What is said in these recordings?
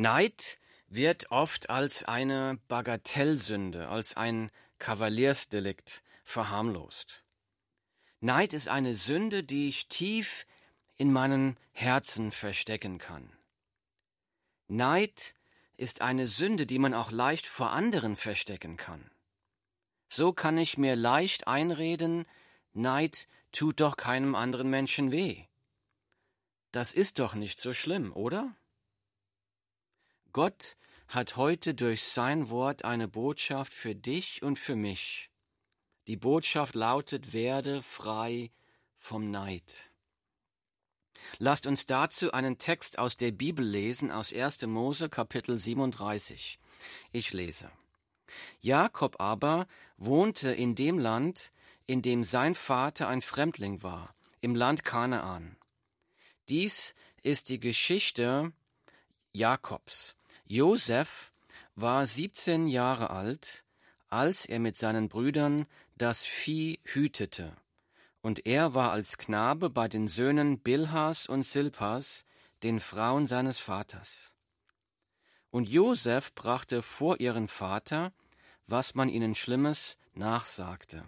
Neid wird oft als eine Bagatellsünde, als ein Kavaliersdelikt verharmlost. Neid ist eine Sünde, die ich tief in meinem Herzen verstecken kann. Neid ist eine Sünde, die man auch leicht vor anderen verstecken kann. So kann ich mir leicht einreden, Neid tut doch keinem anderen Menschen weh. Das ist doch nicht so schlimm, oder? Gott hat heute durch sein Wort eine Botschaft für dich und für mich. Die Botschaft lautet, werde frei vom Neid. Lasst uns dazu einen Text aus der Bibel lesen, aus 1. Mose Kapitel 37. Ich lese. Jakob aber wohnte in dem Land, in dem sein Vater ein Fremdling war, im Land Kanaan. Dies ist die Geschichte Jakobs. Josef war 17 Jahre alt, als er mit seinen Brüdern das Vieh hütete. Und er war als Knabe bei den Söhnen Bilhas und Silpas, den Frauen seines Vaters. Und Josef brachte vor ihren Vater, was man ihnen Schlimmes nachsagte.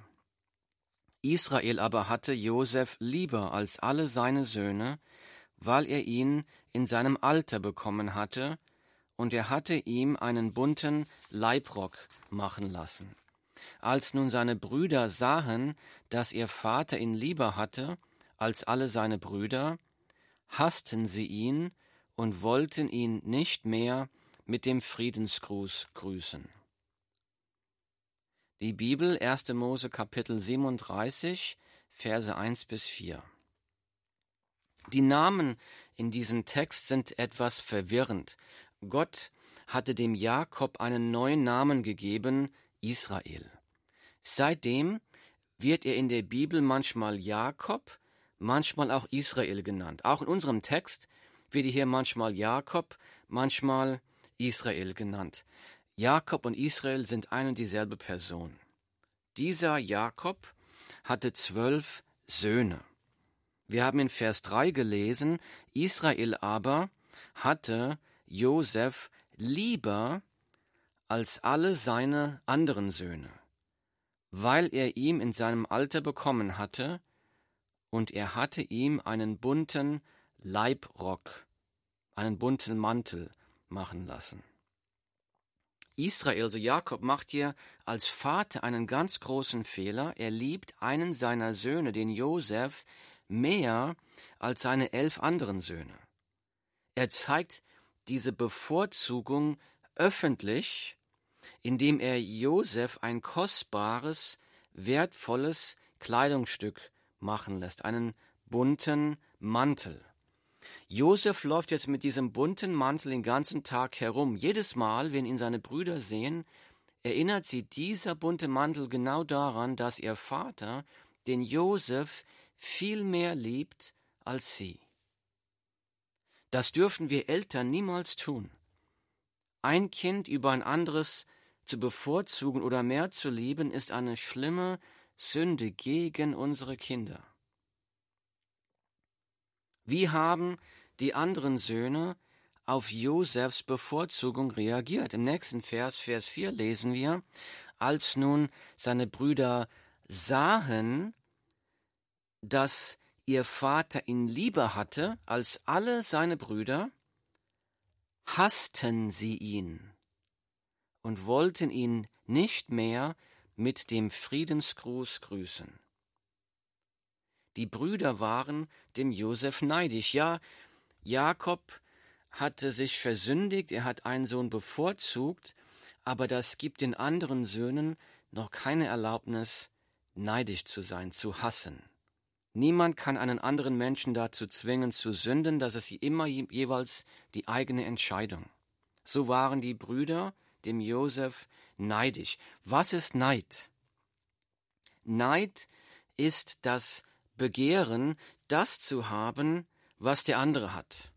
Israel aber hatte Josef lieber als alle seine Söhne, weil er ihn in seinem Alter bekommen hatte, und er hatte ihm einen bunten Leibrock machen lassen. Als nun seine Brüder sahen, dass ihr Vater ihn lieber hatte als alle seine Brüder, hassten sie ihn und wollten ihn nicht mehr mit dem Friedensgruß grüßen. Die Bibel 1. Mose Kapitel 37 Verse 1 bis 4 Die Namen in diesem Text sind etwas verwirrend, Gott hatte dem Jakob einen neuen Namen gegeben, Israel. Seitdem wird er in der Bibel manchmal Jakob, manchmal auch Israel genannt. Auch in unserem Text wird er hier manchmal Jakob, manchmal Israel genannt. Jakob und Israel sind eine und dieselbe Person. Dieser Jakob hatte zwölf Söhne. Wir haben in Vers 3 gelesen, Israel aber hatte Josef lieber als alle seine anderen Söhne, weil er ihm in seinem Alter bekommen hatte, und er hatte ihm einen bunten Leibrock, einen bunten Mantel machen lassen. Israel, so Jakob, macht hier als Vater einen ganz großen Fehler. Er liebt einen seiner Söhne, den Josef, mehr als seine elf anderen Söhne. Er zeigt diese Bevorzugung öffentlich, indem er Josef ein kostbares, wertvolles Kleidungsstück machen lässt, einen bunten Mantel. Josef läuft jetzt mit diesem bunten Mantel den ganzen Tag herum. Jedes Mal, wenn ihn seine Brüder sehen, erinnert sie dieser bunte Mantel genau daran, dass ihr Vater den Josef viel mehr liebt als sie. Das dürfen wir Eltern niemals tun. Ein Kind über ein anderes zu bevorzugen oder mehr zu lieben, ist eine schlimme Sünde gegen unsere Kinder. Wie haben die anderen Söhne auf Josefs Bevorzugung reagiert? Im nächsten Vers, Vers 4 lesen wir, als nun seine Brüder sahen, dass ihr Vater ihn lieber hatte als alle seine Brüder, hassten sie ihn und wollten ihn nicht mehr mit dem Friedensgruß grüßen. Die Brüder waren dem Josef neidisch. Ja, Jakob hatte sich versündigt, er hat einen Sohn bevorzugt, aber das gibt den anderen Söhnen noch keine Erlaubnis, neidisch zu sein, zu hassen. Niemand kann einen anderen Menschen dazu zwingen zu sünden, das ist immer jeweils die eigene Entscheidung. So waren die Brüder dem Josef neidisch. Was ist Neid? Neid ist das Begehren, das zu haben, was der andere hat.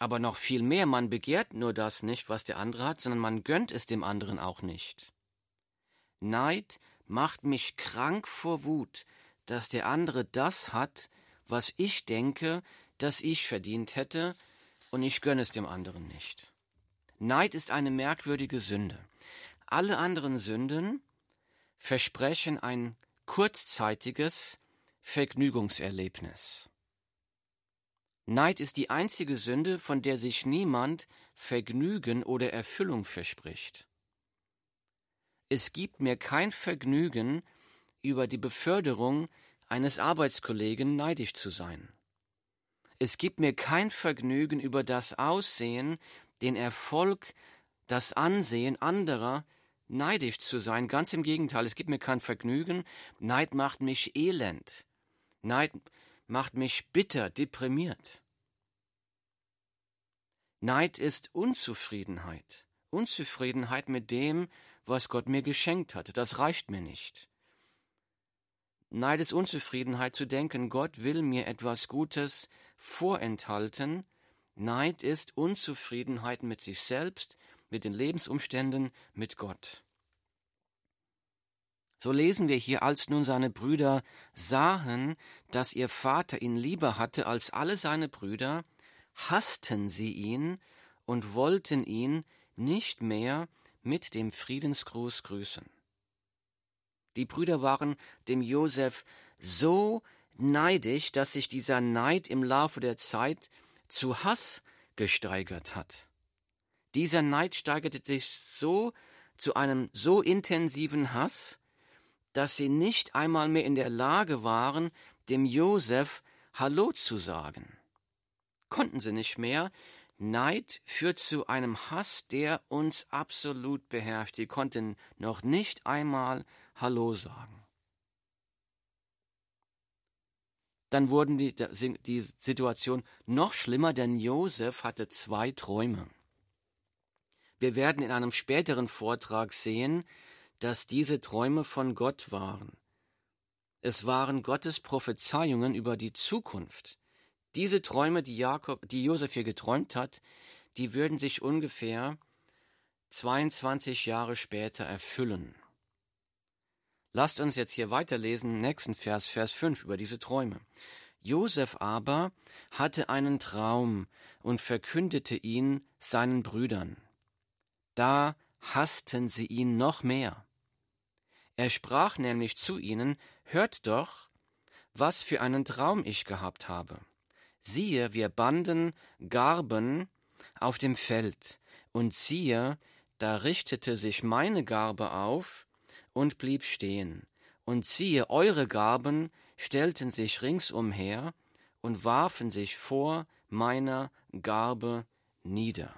Aber noch viel mehr, man begehrt nur das nicht, was der andere hat, sondern man gönnt es dem anderen auch nicht. Neid macht mich krank vor Wut, dass der andere das hat, was ich denke, dass ich verdient hätte, und ich gönne es dem anderen nicht. Neid ist eine merkwürdige Sünde. Alle anderen Sünden versprechen ein kurzzeitiges Vergnügungserlebnis. Neid ist die einzige Sünde, von der sich niemand Vergnügen oder Erfüllung verspricht. Es gibt mir kein Vergnügen, über die Beförderung eines Arbeitskollegen neidisch zu sein. Es gibt mir kein Vergnügen über das Aussehen, den Erfolg, das Ansehen anderer neidisch zu sein. Ganz im Gegenteil, es gibt mir kein Vergnügen. Neid macht mich elend. Neid macht mich bitter, deprimiert. Neid ist Unzufriedenheit. Unzufriedenheit mit dem, was Gott mir geschenkt hat. Das reicht mir nicht. Neid ist Unzufriedenheit zu denken, Gott will mir etwas Gutes vorenthalten. Neid ist Unzufriedenheit mit sich selbst, mit den Lebensumständen, mit Gott. So lesen wir hier, als nun seine Brüder sahen, dass ihr Vater ihn lieber hatte als alle seine Brüder, hassten sie ihn und wollten ihn nicht mehr mit dem Friedensgruß grüßen. Die Brüder waren dem Josef so neidisch, dass sich dieser Neid im Laufe der Zeit zu Hass gesteigert hat. Dieser Neid steigerte sich so zu einem so intensiven Hass, dass sie nicht einmal mehr in der Lage waren, dem Josef Hallo zu sagen. Konnten sie nicht mehr. Neid führt zu einem Hass, der uns absolut beherrscht. Sie konnten noch nicht einmal Hallo sagen. Dann wurden die, die Situation noch schlimmer, denn Josef hatte zwei Träume. Wir werden in einem späteren Vortrag sehen, dass diese Träume von Gott waren. Es waren Gottes Prophezeiungen über die Zukunft. Diese Träume, die Jakob, die Josef hier geträumt hat, die würden sich ungefähr 22 Jahre später erfüllen. Lasst uns jetzt hier weiterlesen, nächsten Vers, Vers 5 über diese Träume. Josef aber hatte einen Traum und verkündete ihn seinen Brüdern. Da hassten sie ihn noch mehr. Er sprach nämlich zu ihnen, Hört doch, was für einen Traum ich gehabt habe. Siehe, wir banden Garben auf dem Feld, und siehe, da richtete sich meine Garbe auf und blieb stehen, und siehe, eure Garben stellten sich ringsumher und warfen sich vor meiner Garbe nieder.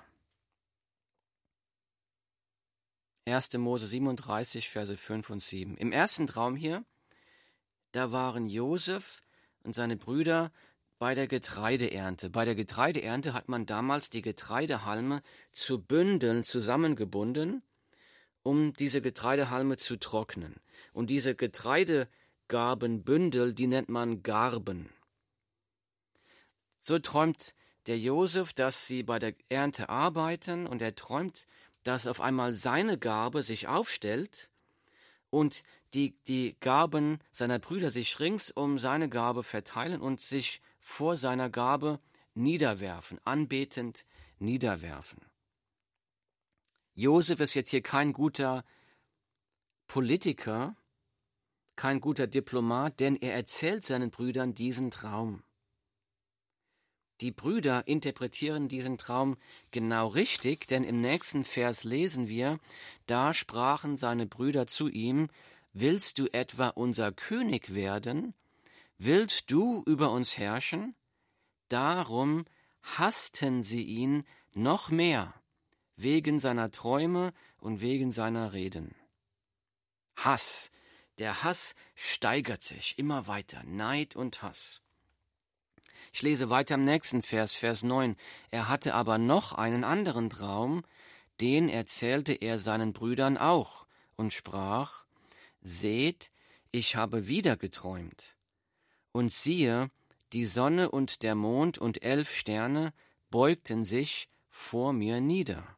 1. Mose 37, Verse 5 und 7. Im ersten Traum hier, da waren Josef und seine Brüder bei der Getreideernte. Bei der Getreideernte hat man damals die Getreidehalme zu Bündeln zusammengebunden, um diese Getreidehalme zu trocknen. Und diese Getreidegarbenbündel, die nennt man Garben. So träumt der Josef, dass sie bei der Ernte arbeiten und er träumt dass auf einmal seine Gabe sich aufstellt und die, die Gaben seiner Brüder sich rings um seine Gabe verteilen und sich vor seiner Gabe niederwerfen, anbetend niederwerfen. Josef ist jetzt hier kein guter Politiker, kein guter Diplomat, denn er erzählt seinen Brüdern diesen Traum. Die Brüder interpretieren diesen Traum genau richtig, denn im nächsten Vers lesen wir, da sprachen seine Brüder zu ihm, Willst du etwa unser König werden? Willst du über uns herrschen? Darum hassten sie ihn noch mehr, wegen seiner Träume und wegen seiner Reden. Hass, der Hass steigert sich immer weiter, Neid und Hass. Ich lese weiter im nächsten Vers, Vers 9. Er hatte aber noch einen anderen Traum, den erzählte er seinen Brüdern auch und sprach, Seht, ich habe wieder geträumt. Und siehe, die Sonne und der Mond und elf Sterne beugten sich vor mir nieder.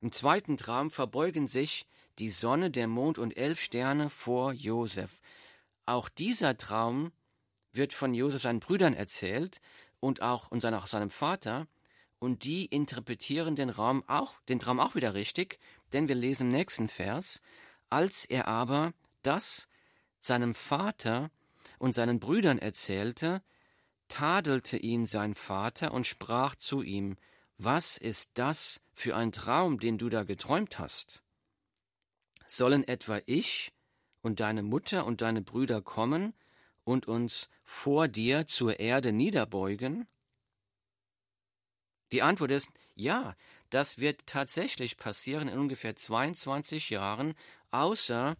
Im zweiten Traum verbeugen sich die Sonne, der Mond und elf Sterne vor Josef. Auch dieser Traum wird von Josef seinen Brüdern erzählt und auch, und auch seinem Vater. und die interpretieren den Raum auch, den Traum auch wieder richtig, denn wir lesen im nächsten Vers, als er aber das seinem Vater und seinen Brüdern erzählte, tadelte ihn sein Vater und sprach zu ihm, Was ist das für ein Traum, den du da geträumt hast? Sollen etwa ich und deine Mutter und deine Brüder kommen und uns vor dir zur Erde niederbeugen? Die Antwort ist ja, das wird tatsächlich passieren in ungefähr 22 Jahren, außer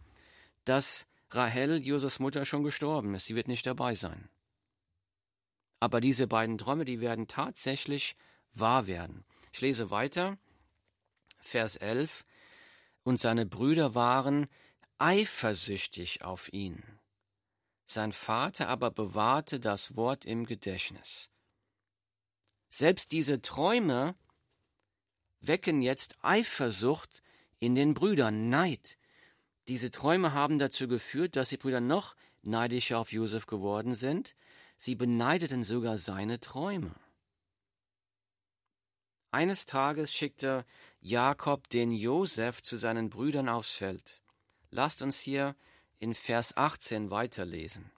dass Rahel, Josefs Mutter, schon gestorben ist. Sie wird nicht dabei sein. Aber diese beiden Träume, die werden tatsächlich wahr werden. Ich lese weiter, Vers 11. Und seine Brüder waren eifersüchtig auf ihn. Sein Vater aber bewahrte das Wort im Gedächtnis. Selbst diese Träume wecken jetzt Eifersucht in den Brüdern, Neid. Diese Träume haben dazu geführt, dass die Brüder noch neidischer auf Josef geworden sind. Sie beneideten sogar seine Träume. Eines Tages schickte Jakob den Josef zu seinen Brüdern aufs Feld. Lasst uns hier in Vers 18 weiterlesen.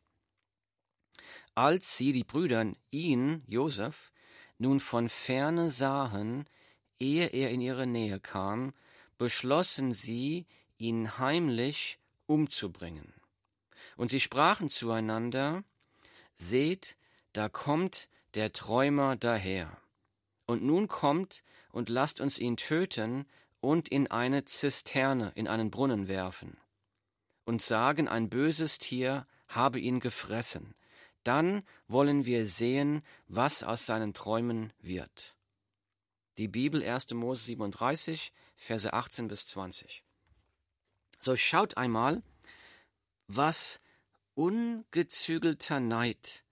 Als sie, die Brüder, ihn, Josef, nun von ferne sahen, ehe er in ihre Nähe kam, beschlossen sie, ihn heimlich umzubringen. Und sie sprachen zueinander, Seht, da kommt der Träumer daher. Und nun kommt und lasst uns ihn töten und in eine Zisterne, in einen Brunnen werfen. Und sagen, ein böses Tier habe ihn gefressen. Dann wollen wir sehen, was aus seinen Träumen wird. Die Bibel 1. Mose 37, Verse 18 bis 20. So schaut einmal, was ungezügelter Neid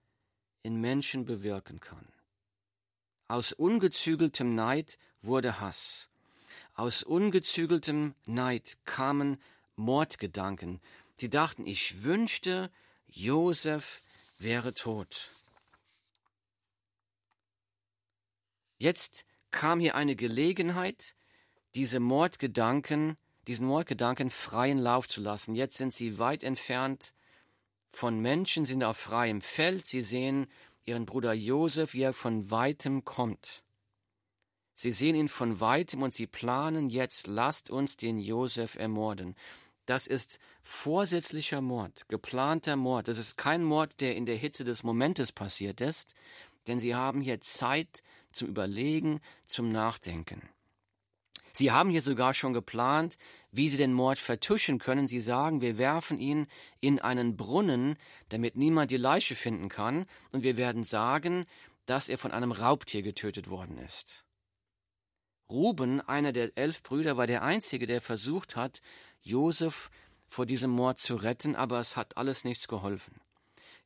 in Menschen bewirken kann. Aus ungezügeltem Neid wurde Hass. Aus ungezügeltem Neid kamen Mordgedanken. Sie dachten, ich wünschte, Josef wäre tot. Jetzt kam hier eine Gelegenheit, diese Mordgedanken, diesen Mordgedanken freien Lauf zu lassen. Jetzt sind sie weit entfernt von Menschen, sind auf freiem Feld. Sie sehen ihren Bruder Josef, wie er von weitem kommt. Sie sehen ihn von weitem und sie planen jetzt, lasst uns den Josef ermorden. Das ist vorsätzlicher Mord, geplanter Mord. Das ist kein Mord, der in der Hitze des Momentes passiert ist, denn sie haben hier Zeit zum Überlegen, zum Nachdenken. Sie haben hier sogar schon geplant, wie sie den Mord vertuschen können. Sie sagen, wir werfen ihn in einen Brunnen, damit niemand die Leiche finden kann, und wir werden sagen, dass er von einem Raubtier getötet worden ist. Ruben, einer der elf Brüder, war der einzige, der versucht hat, Josef vor diesem Mord zu retten, aber es hat alles nichts geholfen.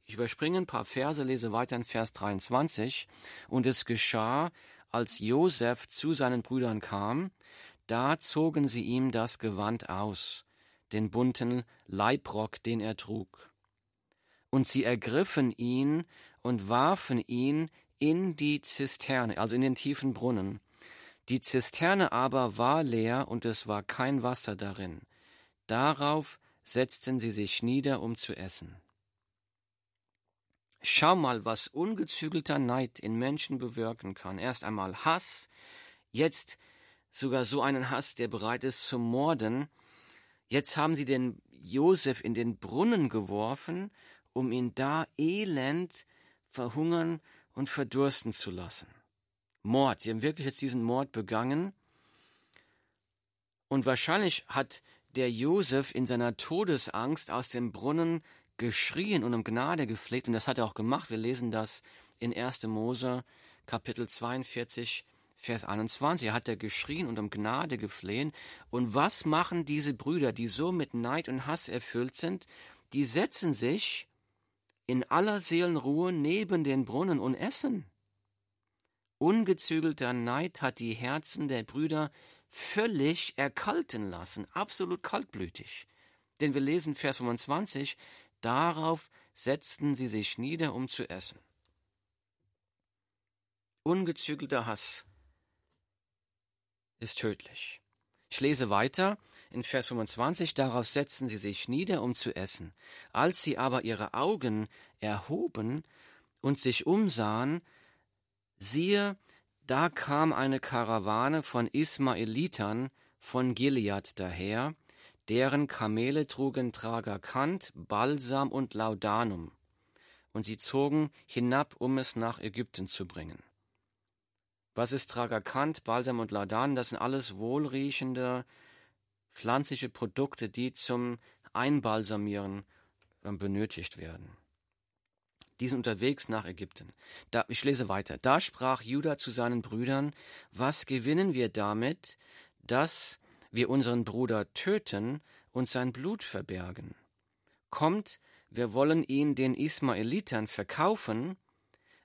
Ich überspringe ein paar Verse, lese weiter in Vers 23. Und es geschah, als Josef zu seinen Brüdern kam, da zogen sie ihm das Gewand aus, den bunten Leibrock, den er trug. Und sie ergriffen ihn und warfen ihn in die Zisterne, also in den tiefen Brunnen. Die Zisterne aber war leer und es war kein Wasser darin. Darauf setzten sie sich nieder, um zu essen. Schau mal, was ungezügelter Neid in Menschen bewirken kann. Erst einmal Hass, jetzt sogar so einen Hass, der bereit ist zu morden. Jetzt haben sie den Josef in den Brunnen geworfen, um ihn da elend verhungern und verdursten zu lassen. Mord, sie haben wirklich jetzt diesen Mord begangen. Und wahrscheinlich hat der Josef in seiner Todesangst aus dem Brunnen geschrien und um Gnade gefleht, und das hat er auch gemacht. Wir lesen das in 1. Mose, Kapitel 42, Vers 21. Er hat er geschrien und um Gnade geflehen. Und was machen diese Brüder, die so mit Neid und Hass erfüllt sind? Die setzen sich in aller Seelenruhe neben den Brunnen und essen. Ungezügelter Neid hat die Herzen der Brüder völlig erkalten lassen, absolut kaltblütig. Denn wir lesen Vers 25, darauf setzten sie sich nieder, um zu essen. Ungezügelter Hass ist tödlich. Ich lese weiter in Vers 25, darauf setzten sie sich nieder, um zu essen. Als sie aber ihre Augen erhoben und sich umsahen, siehe, da kam eine Karawane von Ismaelitern von Gilead daher, deren Kamele trugen Tragerkant, Balsam und Laudanum, und sie zogen hinab, um es nach Ägypten zu bringen. Was ist Tragerkant, Balsam und Laudan? Das sind alles wohlriechende pflanzliche Produkte, die zum Einbalsamieren äh, benötigt werden. Die sind unterwegs nach Ägypten. Da, ich lese weiter. Da sprach Judah zu seinen Brüdern, was gewinnen wir damit, dass wir unseren Bruder töten und sein Blut verbergen? Kommt, wir wollen ihn den Ismaelitern verkaufen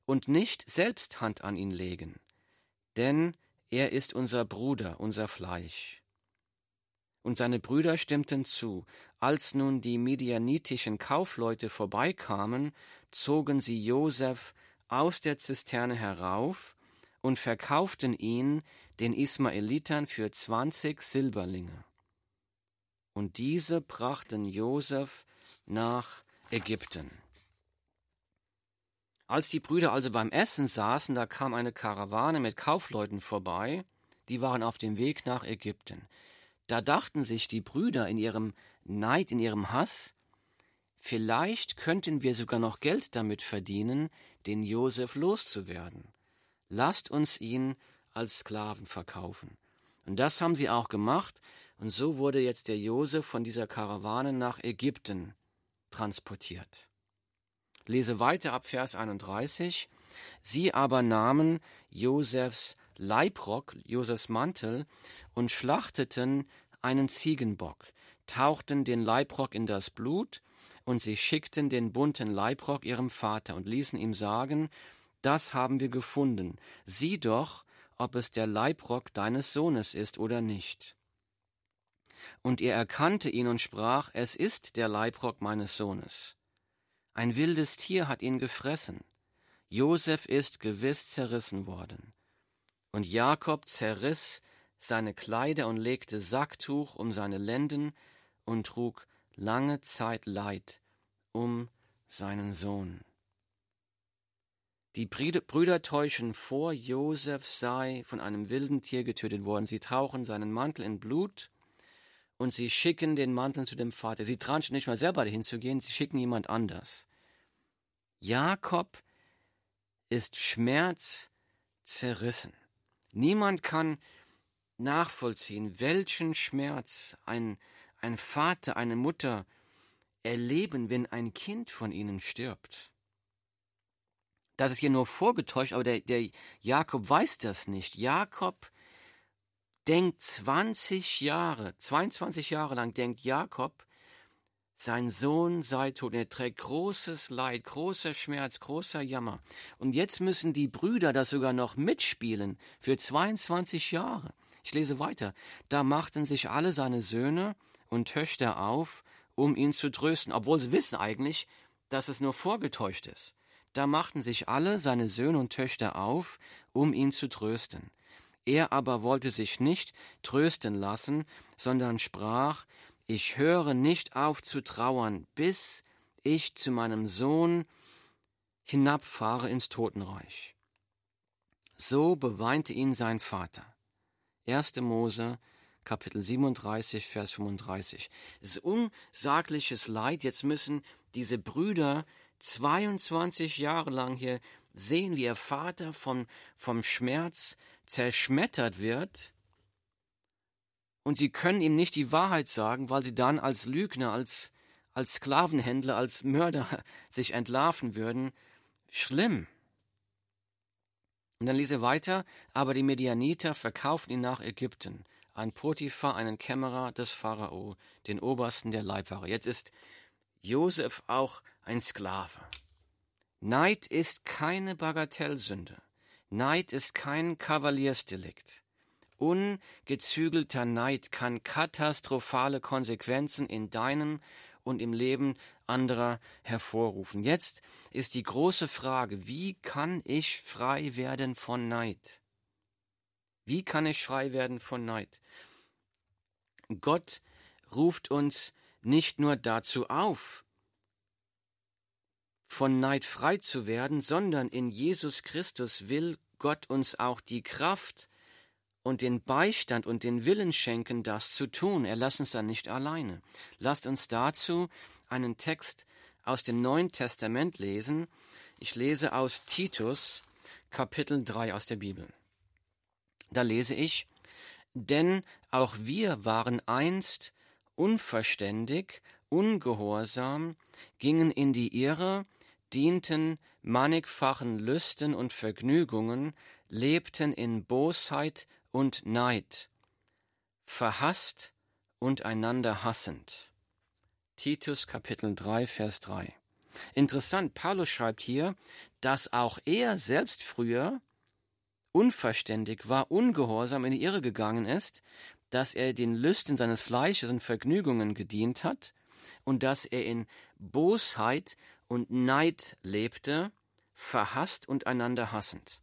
und nicht selbst Hand an ihn legen denn er ist unser Bruder, unser Fleisch. Und seine Brüder stimmten zu. Als nun die midianitischen Kaufleute vorbeikamen, zogen sie Josef aus der Zisterne herauf und verkauften ihn den Ismaelitern für zwanzig Silberlinge. Und diese brachten Josef nach Ägypten. Als die Brüder also beim Essen saßen, da kam eine Karawane mit Kaufleuten vorbei, die waren auf dem Weg nach Ägypten. Da dachten sich die Brüder in ihrem Neid, in ihrem Hass, vielleicht könnten wir sogar noch Geld damit verdienen, den Josef loszuwerden. Lasst uns ihn als Sklaven verkaufen. Und das haben sie auch gemacht, und so wurde jetzt der Josef von dieser Karawane nach Ägypten transportiert. Lese weiter ab Vers 31. Sie aber nahmen Josefs Leibrock, Josefs Mantel, und schlachteten einen Ziegenbock, tauchten den Leibrock in das Blut, und sie schickten den bunten Leibrock ihrem Vater und ließen ihm sagen, das haben wir gefunden, sieh doch, ob es der Leibrock deines Sohnes ist oder nicht. Und er erkannte ihn und sprach, es ist der Leibrock meines Sohnes. Ein wildes Tier hat ihn gefressen. Josef ist gewiss zerrissen worden. Und Jakob zerriss seine Kleider und legte Sacktuch um seine Lenden und trug lange Zeit Leid um seinen Sohn. Die Brüder täuschen vor, Josef sei von einem wilden Tier getötet worden. Sie tauchen seinen Mantel in Blut und sie schicken den Mantel zu dem Vater. Sie trauen nicht mal selber dahin zu gehen, sie schicken jemand anders. Jakob ist schmerzzerrissen. Niemand kann nachvollziehen, welchen Schmerz ein, ein Vater, eine Mutter erleben, wenn ein Kind von ihnen stirbt. Das ist hier nur vorgetäuscht, aber der, der Jakob weiß das nicht. Jakob denkt 20 Jahre, 22 Jahre lang denkt Jakob, sein Sohn sei tot. Er trägt großes Leid, großer Schmerz, großer Jammer. Und jetzt müssen die Brüder das sogar noch mitspielen für 22 Jahre. Ich lese weiter. Da machten sich alle seine Söhne und Töchter auf, um ihn zu trösten, obwohl sie wissen eigentlich, dass es nur vorgetäuscht ist. Da machten sich alle seine Söhne und Töchter auf, um ihn zu trösten. Er aber wollte sich nicht trösten lassen, sondern sprach, ich höre nicht auf zu trauern, bis ich zu meinem Sohn hinabfahre ins Totenreich. So beweinte ihn sein Vater. 1. Mose, Kapitel 37, Vers 35. Es ist unsagliches Leid. Jetzt müssen diese Brüder 22 Jahre lang hier sehen, wie ihr Vater vom, vom Schmerz zerschmettert wird und sie können ihm nicht die Wahrheit sagen, weil sie dann als Lügner, als, als Sklavenhändler, als Mörder sich entlarven würden. Schlimm. Und dann lese weiter, aber die Medianiter verkauften ihn nach Ägypten, an Potiphar, einen Kämmerer des Pharao, den Obersten der Leibwache. Jetzt ist Josef auch ein Sklave. Neid ist keine Bagatellsünde. Neid ist kein Kavaliersdelikt. Ungezügelter Neid kann katastrophale Konsequenzen in deinem und im Leben anderer hervorrufen. Jetzt ist die große Frage, wie kann ich frei werden von Neid? Wie kann ich frei werden von Neid? Gott ruft uns nicht nur dazu auf, von Neid frei zu werden, sondern in Jesus Christus will Gott uns auch die Kraft und den Beistand und den Willen schenken, das zu tun. Er lässt uns dann nicht alleine. Lasst uns dazu einen Text aus dem Neuen Testament lesen. Ich lese aus Titus Kapitel 3 aus der Bibel. Da lese ich, denn auch wir waren einst unverständig, ungehorsam, gingen in die Irre, dienten mannigfachen Lüsten und Vergnügungen, lebten in Bosheit und Neid, verhasst und einander hassend. Titus Kapitel 3, Vers 3. Interessant, Paulus schreibt hier, dass auch er selbst früher unverständig war, ungehorsam in die Irre gegangen ist, dass er den Lüsten seines Fleisches und Vergnügungen gedient hat und dass er in Bosheit und Neid lebte, verhasst und einander hassend.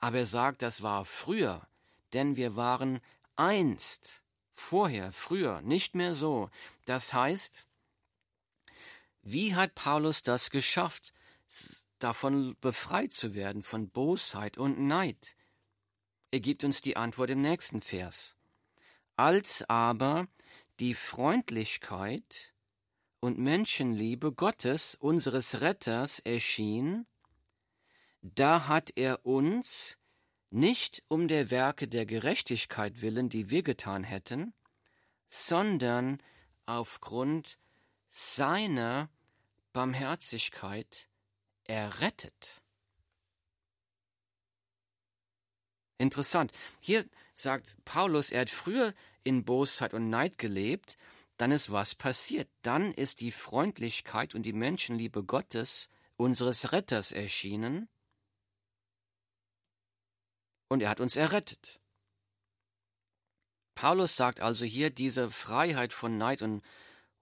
Aber er sagt, das war früher, denn wir waren einst, vorher, früher, nicht mehr so. Das heißt, wie hat Paulus das geschafft, davon befreit zu werden, von Bosheit und Neid? Er gibt uns die Antwort im nächsten Vers. Als aber die Freundlichkeit und Menschenliebe Gottes, unseres Retters, erschien, da hat er uns nicht um der Werke der Gerechtigkeit willen, die wir getan hätten, sondern aufgrund seiner Barmherzigkeit errettet. Interessant. Hier sagt Paulus, er hat früher in Bosheit und Neid gelebt, dann ist was passiert. Dann ist die Freundlichkeit und die Menschenliebe Gottes, unseres Retters, erschienen. Und er hat uns errettet. Paulus sagt also hier, diese Freiheit von Neid und,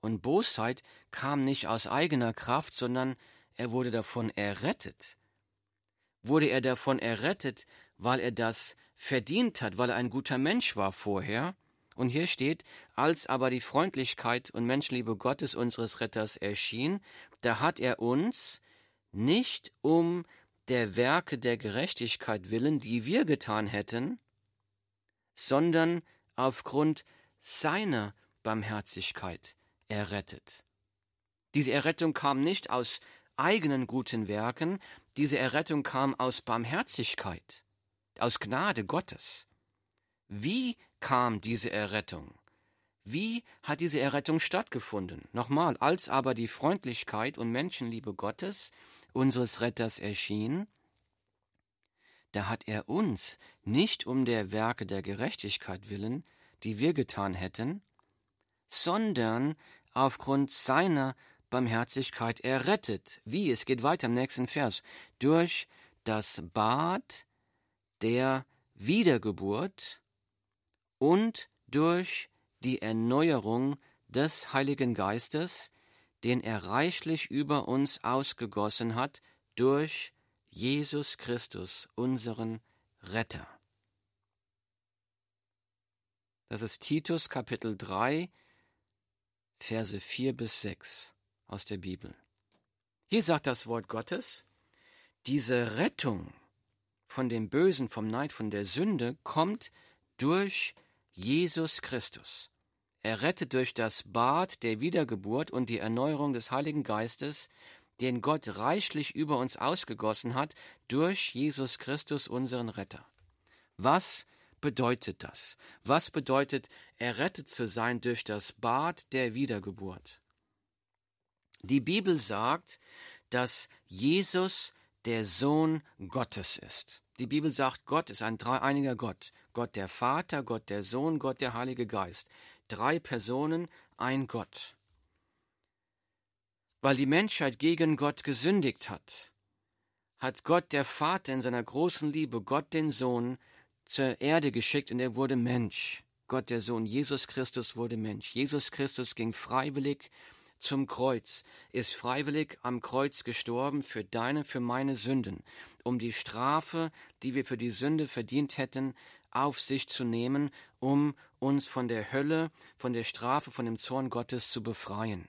und Bosheit kam nicht aus eigener Kraft, sondern er wurde davon errettet. Wurde er davon errettet, weil er das verdient hat, weil er ein guter Mensch war vorher, und hier steht, als aber die Freundlichkeit und Menschenliebe Gottes unseres Retters erschien, da hat er uns nicht um der Werke der Gerechtigkeit willen, die wir getan hätten, sondern aufgrund seiner Barmherzigkeit errettet. Diese Errettung kam nicht aus eigenen guten Werken, diese Errettung kam aus Barmherzigkeit, aus Gnade Gottes. Wie kam diese Errettung? Wie hat diese Errettung stattgefunden? Nochmal, als aber die Freundlichkeit und Menschenliebe Gottes, unseres Retters, erschien, da hat er uns nicht um der Werke der Gerechtigkeit willen, die wir getan hätten, sondern aufgrund seiner Barmherzigkeit errettet. Wie? Es geht weiter im nächsten Vers. Durch das Bad der Wiedergeburt, und durch die Erneuerung des Heiligen Geistes, den er reichlich über uns ausgegossen hat durch Jesus Christus, unseren Retter. Das ist Titus Kapitel 3, Verse 4 bis 6 aus der Bibel. Hier sagt das Wort Gottes, diese Rettung von dem Bösen, vom Neid, von der Sünde kommt durch Jesus Christus. Er rettet durch das Bad der Wiedergeburt und die Erneuerung des Heiligen Geistes, den Gott reichlich über uns ausgegossen hat, durch Jesus Christus, unseren Retter. Was bedeutet das? Was bedeutet, errettet zu sein durch das Bad der Wiedergeburt? Die Bibel sagt, dass Jesus der Sohn Gottes ist. Die Bibel sagt, Gott ist ein dreieiniger Gott. Gott der Vater, Gott der Sohn, Gott der Heilige Geist. Drei Personen, ein Gott. Weil die Menschheit gegen Gott gesündigt hat, hat Gott der Vater in seiner großen Liebe Gott den Sohn zur Erde geschickt und er wurde Mensch. Gott der Sohn, Jesus Christus wurde Mensch. Jesus Christus ging freiwillig zum Kreuz, ist freiwillig am Kreuz gestorben für deine, für meine Sünden, um die Strafe, die wir für die Sünde verdient hätten, auf sich zu nehmen, um uns von der Hölle, von der Strafe, von dem Zorn Gottes zu befreien.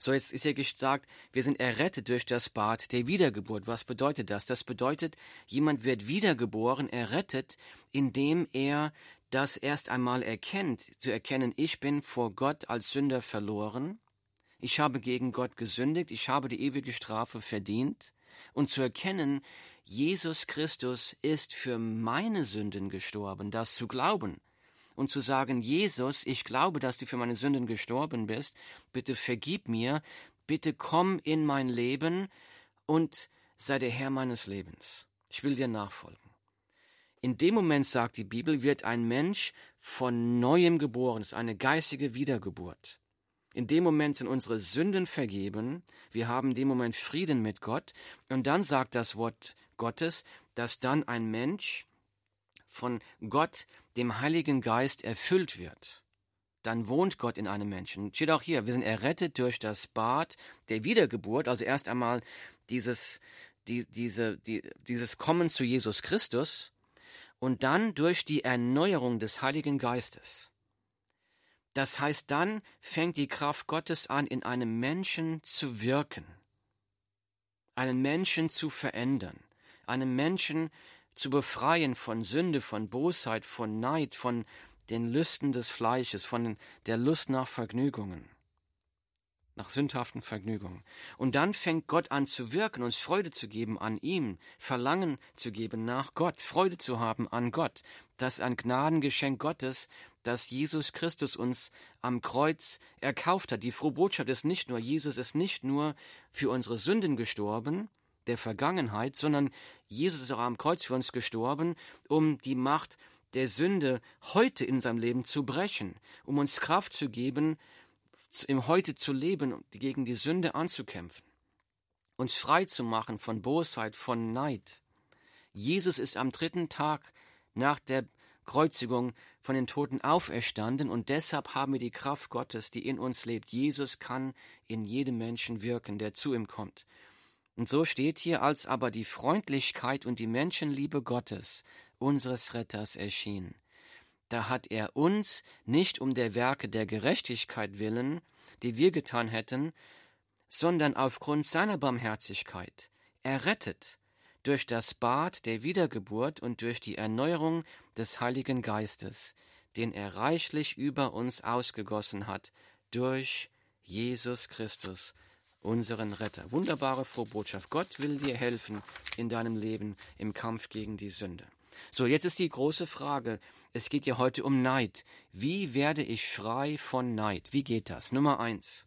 So, jetzt ist ja gesagt, wir sind errettet durch das Bad der Wiedergeburt. Was bedeutet das? Das bedeutet, jemand wird wiedergeboren, errettet, indem er das erst einmal erkennt, zu erkennen, ich bin vor Gott als Sünder verloren, ich habe gegen Gott gesündigt, ich habe die ewige Strafe verdient, und zu erkennen, Jesus Christus ist für meine Sünden gestorben, das zu glauben. Und zu sagen, Jesus, ich glaube, dass du für meine Sünden gestorben bist, bitte vergib mir, bitte komm in mein Leben und sei der Herr meines Lebens. Ich will dir nachfolgen. In dem Moment, sagt die Bibel, wird ein Mensch von neuem geboren. Es ist eine geistige Wiedergeburt. In dem Moment sind unsere Sünden vergeben. Wir haben in dem Moment Frieden mit Gott. Und dann sagt das Wort Gottes, dass dann ein Mensch von Gott, dem Heiligen Geist, erfüllt wird. Dann wohnt Gott in einem Menschen. Steht auch hier, wir sind errettet durch das Bad der Wiedergeburt, also erst einmal dieses, die, diese, die, dieses Kommen zu Jesus Christus, und dann durch die Erneuerung des Heiligen Geistes. Das heißt, dann fängt die Kraft Gottes an, in einem Menschen zu wirken, einen Menschen zu verändern, einen Menschen zu befreien von Sünde, von Bosheit, von Neid, von den Lüsten des Fleisches, von der Lust nach Vergnügungen nach sündhaften Vergnügungen. Und dann fängt Gott an zu wirken, uns Freude zu geben an ihm, Verlangen zu geben nach Gott, Freude zu haben an Gott. Das ist ein Gnadengeschenk Gottes, das Jesus Christus uns am Kreuz erkauft hat. Die frohe Botschaft ist nicht nur, Jesus ist nicht nur für unsere Sünden gestorben, der Vergangenheit, sondern Jesus ist auch am Kreuz für uns gestorben, um die Macht der Sünde heute in seinem Leben zu brechen, um uns Kraft zu geben, im Heute zu leben und gegen die Sünde anzukämpfen, uns frei zu machen von Bosheit, von Neid. Jesus ist am dritten Tag nach der Kreuzigung von den Toten auferstanden und deshalb haben wir die Kraft Gottes, die in uns lebt. Jesus kann in jedem Menschen wirken, der zu ihm kommt. Und so steht hier, als aber die Freundlichkeit und die Menschenliebe Gottes, unseres Retters, erschien da hat er uns nicht um der Werke der Gerechtigkeit willen, die wir getan hätten, sondern aufgrund seiner Barmherzigkeit errettet durch das Bad der Wiedergeburt und durch die Erneuerung des Heiligen Geistes, den er reichlich über uns ausgegossen hat, durch Jesus Christus, unseren Retter. Wunderbare frohe Botschaft. Gott will dir helfen in deinem Leben im Kampf gegen die Sünde. So, jetzt ist die große Frage. Es geht ja heute um Neid. Wie werde ich frei von Neid? Wie geht das? Nummer eins.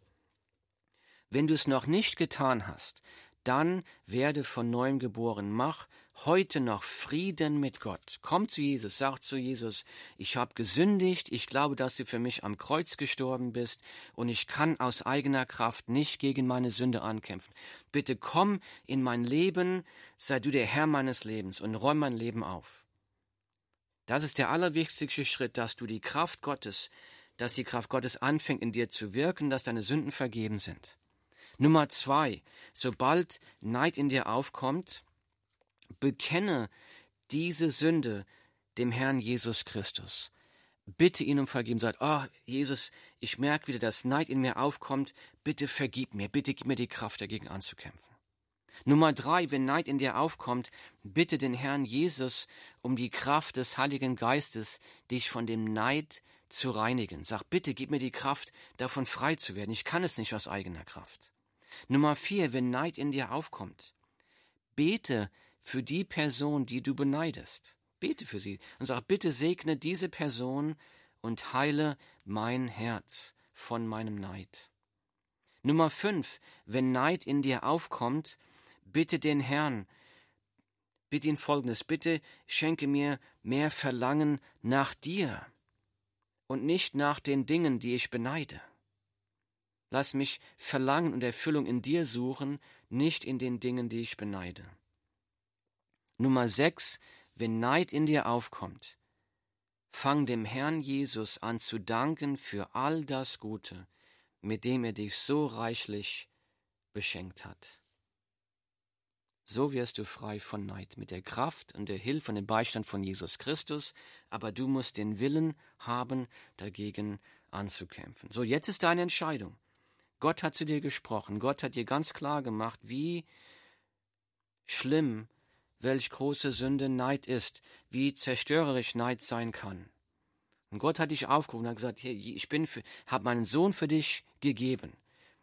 Wenn du es noch nicht getan hast, dann werde von neuem geboren. Mach heute noch Frieden mit Gott. Komm zu Jesus, sag zu Jesus, ich habe gesündigt, ich glaube, dass du für mich am Kreuz gestorben bist und ich kann aus eigener Kraft nicht gegen meine Sünde ankämpfen. Bitte komm in mein Leben, sei du der Herr meines Lebens und räum mein Leben auf. Das ist der allerwichtigste Schritt, dass du die Kraft Gottes, dass die Kraft Gottes anfängt in dir zu wirken, dass deine Sünden vergeben sind. Nummer zwei, sobald Neid in dir aufkommt, bekenne diese Sünde dem Herrn Jesus Christus. Bitte ihn um Vergeben. Sagt, oh, Jesus, ich merke wieder, dass Neid in mir aufkommt. Bitte vergib mir. Bitte gib mir die Kraft, dagegen anzukämpfen. Nummer drei, wenn Neid in dir aufkommt, bitte den Herrn Jesus um die Kraft des Heiligen Geistes, dich von dem Neid zu reinigen. Sag, bitte gib mir die Kraft, davon frei zu werden. Ich kann es nicht aus eigener Kraft. Nummer vier, wenn Neid in dir aufkommt, bete für die Person, die du beneidest. Bete für sie und sag, bitte segne diese Person und heile mein Herz von meinem Neid. Nummer fünf, wenn Neid in dir aufkommt, bitte den Herrn, bitte ihn folgendes, bitte schenke mir mehr Verlangen nach dir und nicht nach den Dingen, die ich beneide. Lass mich Verlangen und Erfüllung in dir suchen, nicht in den Dingen, die ich beneide. Nummer sechs, wenn Neid in dir aufkommt, fang dem Herrn Jesus an zu danken für all das Gute, mit dem er dich so reichlich beschenkt hat. So wirst du frei von Neid, mit der Kraft und der Hilfe und dem Beistand von Jesus Christus, aber du musst den Willen haben, dagegen anzukämpfen. So, jetzt ist deine Entscheidung. Gott hat zu dir gesprochen, Gott hat dir ganz klar gemacht, wie schlimm, welch große Sünde Neid ist, wie zerstörerisch Neid sein kann. Und Gott hat dich aufgerufen und hat gesagt, hey, ich bin habe meinen Sohn für dich gegeben.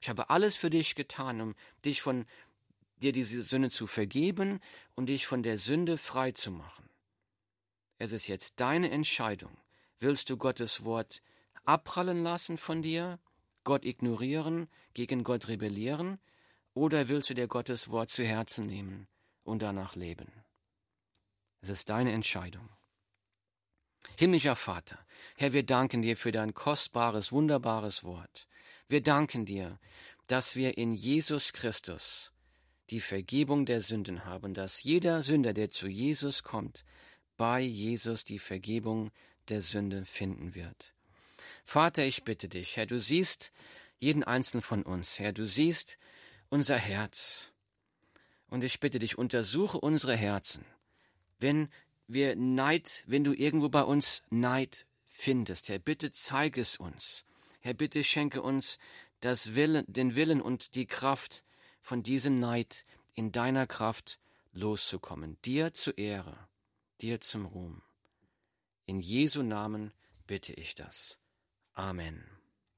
Ich habe alles für dich getan, um dich von dir diese Sünde zu vergeben und dich von der Sünde frei zu machen. Es ist jetzt deine Entscheidung. Willst du Gottes Wort abprallen lassen von dir, Gott ignorieren, gegen Gott rebellieren, oder willst du dir Gottes Wort zu Herzen nehmen und danach leben? Es ist deine Entscheidung. Himmlischer Vater, Herr, wir danken dir für dein kostbares, wunderbares Wort. Wir danken dir, dass wir in Jesus Christus die Vergebung der Sünden haben, dass jeder Sünder, der zu Jesus kommt, bei Jesus die Vergebung der Sünden finden wird. Vater, ich bitte dich, Herr, du siehst jeden einzelnen von uns, Herr, du siehst unser Herz. Und ich bitte dich, untersuche unsere Herzen. Wenn wir Neid, wenn du irgendwo bei uns Neid findest, Herr, bitte zeig es uns. Herr, bitte schenke uns das Willen, den Willen und die Kraft, von diesem Neid in deiner Kraft loszukommen, dir zur Ehre, dir zum Ruhm. In Jesu Namen bitte ich das. Amen.